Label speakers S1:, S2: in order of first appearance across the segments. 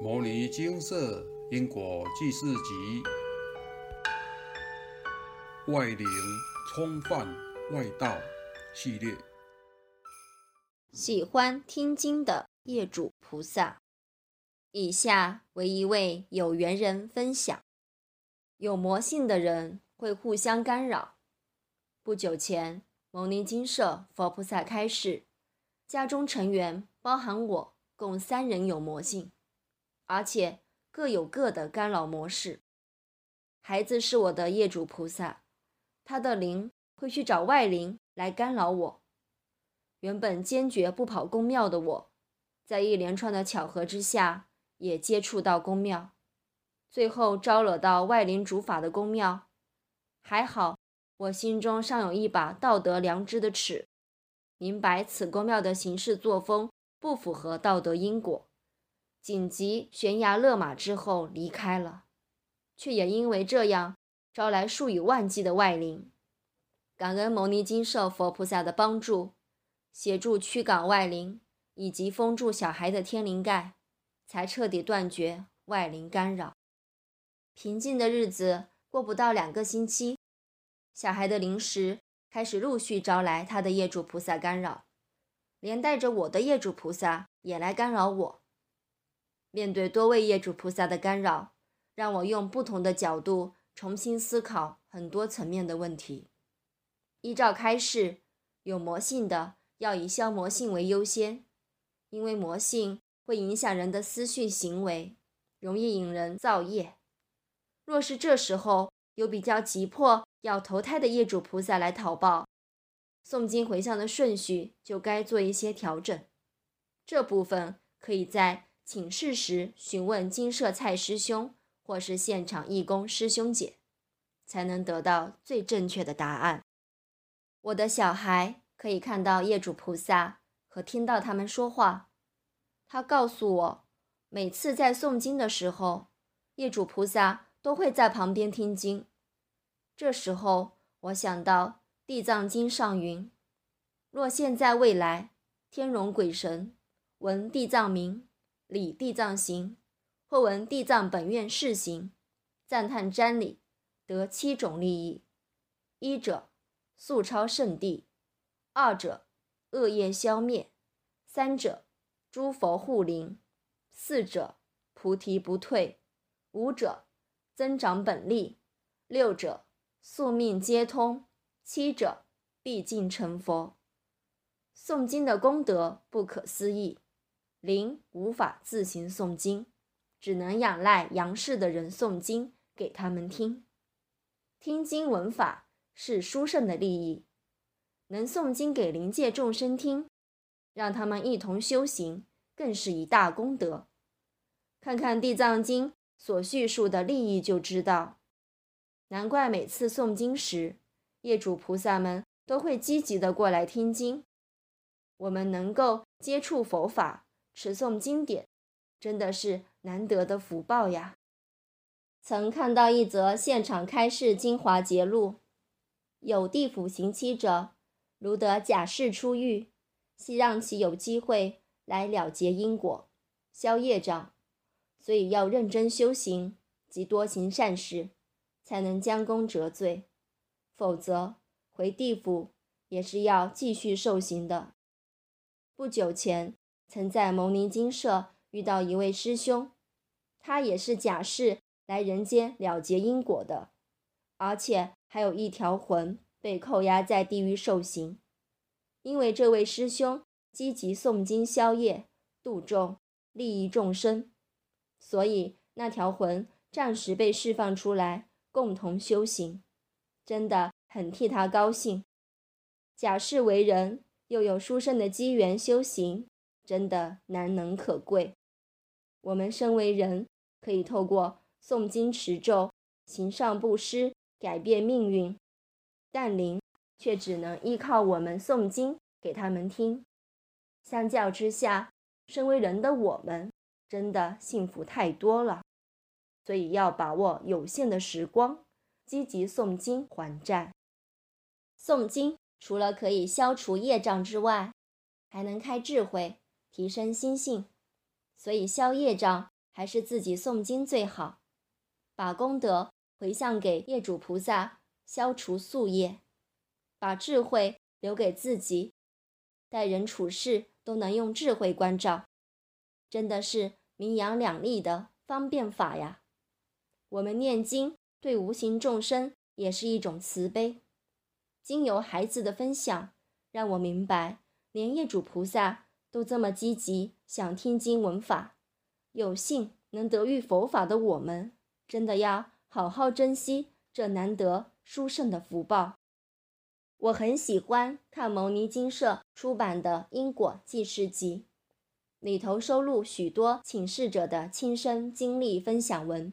S1: 《摩尼金色因果记事集》外灵冲犯外道系列。
S2: 喜欢听经的业主菩萨，以下为一位有缘人分享：有魔性的人会互相干扰。不久前，牟尼金舍佛菩萨开示，家中成员包含我，共三人有魔性。而且各有各的干扰模式。孩子是我的业主菩萨，他的灵会去找外灵来干扰我。原本坚决不跑公庙的我，在一连串的巧合之下，也接触到公庙，最后招惹到外灵主法的公庙。还好，我心中尚有一把道德良知的尺，明白此公庙的行事作风不符合道德因果。紧急悬崖勒马之后离开了，却也因为这样招来数以万计的外灵。感恩牟尼金舍佛菩萨的帮助，协助驱赶外灵以及封住小孩的天灵盖，才彻底断绝外灵干扰。平静的日子过不到两个星期，小孩的灵识开始陆续招来他的业主菩萨干扰，连带着我的业主菩萨也来干扰我。面对多位业主菩萨的干扰，让我用不同的角度重新思考很多层面的问题。依照开示，有魔性的要以消魔性为优先，因为魔性会影响人的思绪行为，容易引人造业。若是这时候有比较急迫要投胎的业主菩萨来讨报，诵经回向的顺序就该做一些调整。这部分可以在。请示时询问金舍蔡师兄，或是现场义工师兄姐，才能得到最正确的答案。我的小孩可以看到业主菩萨和听到他们说话。他告诉我，每次在诵经的时候，业主菩萨都会在旁边听经。这时候，我想到《地藏经》上云：“若现在未来天龙鬼神闻地藏名。”礼地藏行，或闻地藏本愿释行，赞叹瞻礼，得七种利益：一者速超圣地；二者恶业消灭；三者诸佛护灵；四者菩提不退；五者增长本力；六者宿命皆通；七者必尽成佛。诵经的功德不可思议。灵无法自行诵经，只能仰赖杨氏的人诵经给他们听。听经闻法是殊胜的利益，能诵经给灵界众生听，让他们一同修行，更是一大功德。看看《地藏经》所叙述的利益，就知道，难怪每次诵经时，业主菩萨们都会积极的过来听经。我们能够接触佛法。持诵经典，真的是难得的福报呀！曾看到一则现场开示精华节录：有地府行期者，如得假释出狱，希让其有机会来了结因果、消业障，所以要认真修行及多行善事，才能将功折罪。否则回地府也是要继续受刑的。不久前。曾在牟尼精舍遇到一位师兄，他也是假释来人间了结因果的，而且还有一条魂被扣押在地狱受刑。因为这位师兄积极诵经消业、度众、利益众生，所以那条魂暂时被释放出来，共同修行，真的很替他高兴。假释为人，又有殊胜的机缘修行。真的难能可贵。我们身为人，可以透过诵经持咒、行善布施改变命运，但灵却只能依靠我们诵经给他们听。相较之下，身为人的我们真的幸福太多了。所以要把握有限的时光，积极诵经还债。诵经除了可以消除业障之外，还能开智慧。提升心性，所以消业障还是自己诵经最好，把功德回向给业主菩萨，消除宿业，把智慧留给自己，待人处事都能用智慧关照，真的是名扬两利的方便法呀！我们念经对无形众生也是一种慈悲。经由孩子的分享，让我明白，连业主菩萨都这么积极，想听经闻法。有幸能得遇佛法的我们，真的要好好珍惜这难得殊胜的福报。我很喜欢看牟尼金舍出版的《因果记事集》，里头收录许多请示者的亲身经历分享文。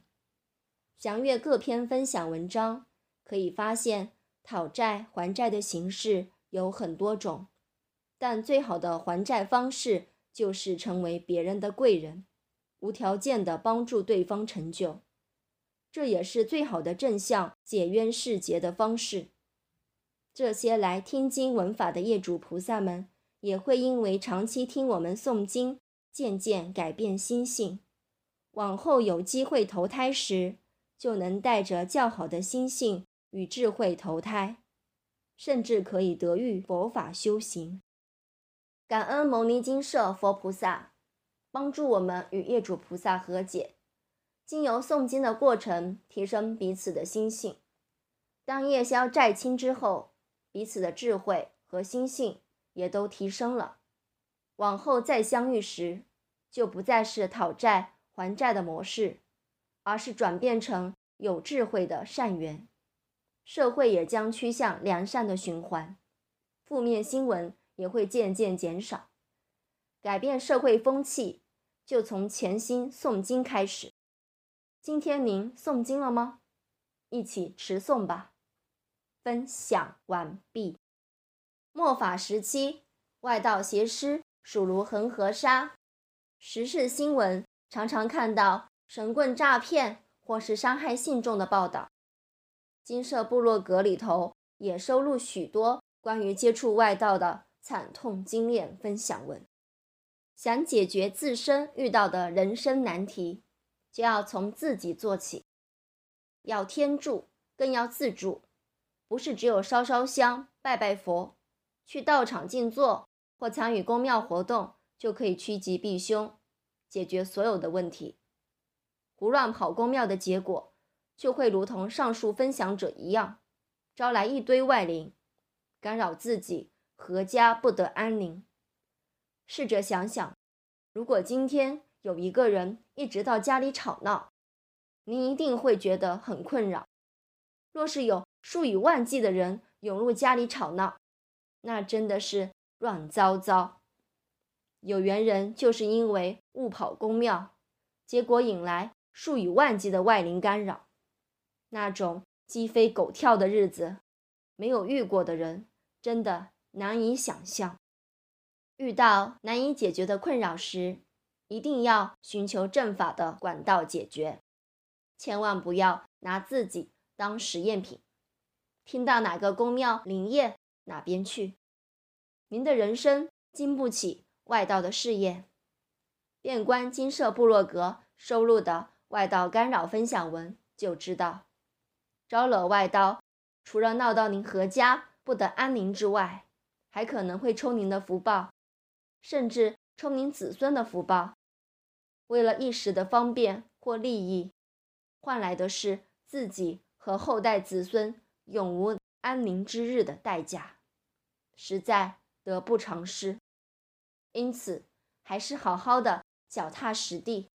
S2: 详阅各篇分享文章，可以发现。讨债还债的形式有很多种，但最好的还债方式就是成为别人的贵人，无条件的帮助对方成就，这也是最好的正向解冤释结的方式。这些来听经闻法的业主菩萨们，也会因为长期听我们诵经，渐渐改变心性，往后有机会投胎时，就能带着较好的心性。与智慧投胎，甚至可以得遇佛法修行。感恩牟尼金舍佛菩萨帮助我们与业主菩萨和解，经由诵经的过程提升彼此的心性。当业消债清之后，彼此的智慧和心性也都提升了。往后再相遇时，就不再是讨债还债的模式，而是转变成有智慧的善缘。社会也将趋向良善的循环，负面新闻也会渐渐减少。改变社会风气，就从潜心诵经开始。今天您诵经了吗？一起持诵吧。分享完毕。末法时期，外道邪师属如恒河沙，时事新闻常常看到神棍诈骗或是伤害信众的报道。金色部落格里头也收录许多关于接触外道的惨痛经验分享文。想解决自身遇到的人生难题，就要从自己做起，要天助，更要自助。不是只有烧烧香、拜拜佛、去道场静坐或参与公庙活动就可以趋吉避凶，解决所有的问题。胡乱跑公庙的结果。就会如同上述分享者一样，招来一堆外灵，干扰自己阖家不得安宁。试着想想，如果今天有一个人一直到家里吵闹，您一定会觉得很困扰。若是有数以万计的人涌入家里吵闹，那真的是乱糟糟。有缘人就是因为误跑公庙，结果引来数以万计的外灵干扰。那种鸡飞狗跳的日子，没有遇过的人真的难以想象。遇到难以解决的困扰时，一定要寻求正法的管道解决，千万不要拿自己当实验品。听到哪个公庙灵验，哪边去。您的人生经不起外道的试验。遍观金舍部落格收录的外道干扰分享文，就知道。招惹外道，除了闹到您阖家不得安宁之外，还可能会抽您的福报，甚至抽您子孙的福报。为了一时的方便或利益，换来的是自己和后代子孙永无安宁之日的代价，实在得不偿失。因此，还是好好的脚踏实地，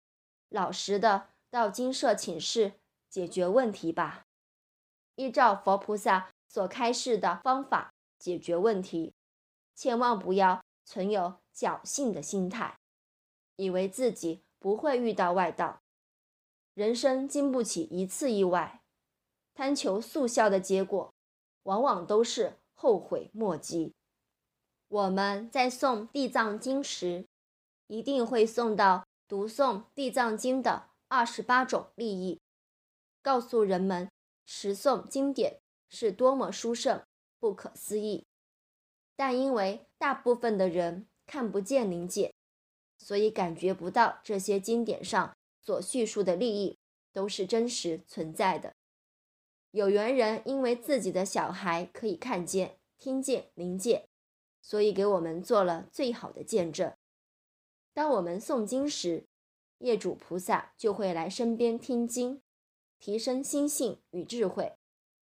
S2: 老实的到金舍请示解决问题吧。依照佛菩萨所开示的方法解决问题，千万不要存有侥幸的心态，以为自己不会遇到外道。人生经不起一次意外，贪求速效的结果，往往都是后悔莫及。我们在诵地藏经时，一定会诵到读诵地藏经的二十八种利益，告诉人们。持诵经典是多么殊胜、不可思议，但因为大部分的人看不见灵界，所以感觉不到这些经典上所叙述的利益都是真实存在的。有缘人因为自己的小孩可以看见、听见灵界，所以给我们做了最好的见证。当我们诵经时，业主菩萨就会来身边听经，提升心性与智慧。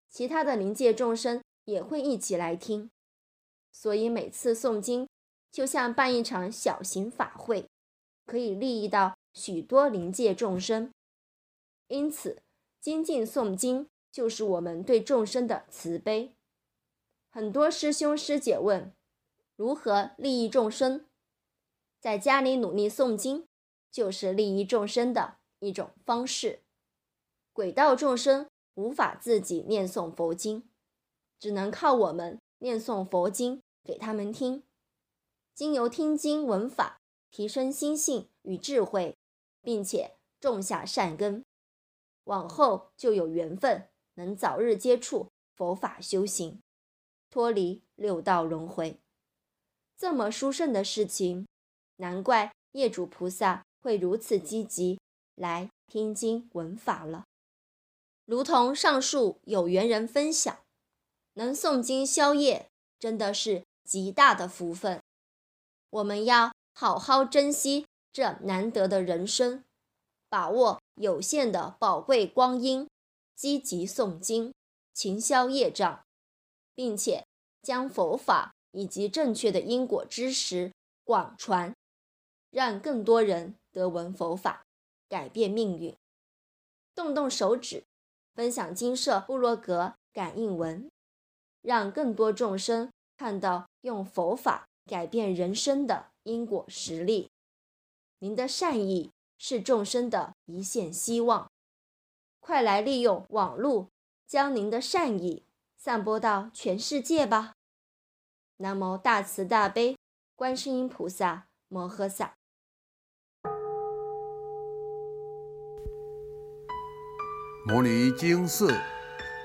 S2: 其他的灵界众生也会一起来听，所以每次诵经就像办一场小型法会，可以利益到许多灵界众生。因此，精进诵经就是我们对众生的慈悲。很多师兄师姐问，如何利益众生？在家里努力诵经，就是利益众生的一种方式。鬼道众生。无法自己念诵佛经，只能靠我们念诵佛经给他们听。经由听经闻法，提升心性与智慧，并且种下善根，往后就有缘分，能早日接触佛法修行，脱离六道轮回。这么殊胜的事情，难怪业主菩萨会如此积极来听经闻法了。如同上述有缘人分享，能诵经消业，真的是极大的福分。我们要好好珍惜这难得的人生，把握有限的宝贵光阴，积极诵经，勤消业障，并且将佛法以及正确的因果知识广传，让更多人得闻佛法，改变命运。动动手指。分享金色部落格感应文，让更多众生看到用佛法改变人生的因果实力。您的善意是众生的一线希望，快来利用网络，将您的善意散播到全世界吧！南无大慈大悲观世音菩萨摩诃萨。
S1: 摩尼经寺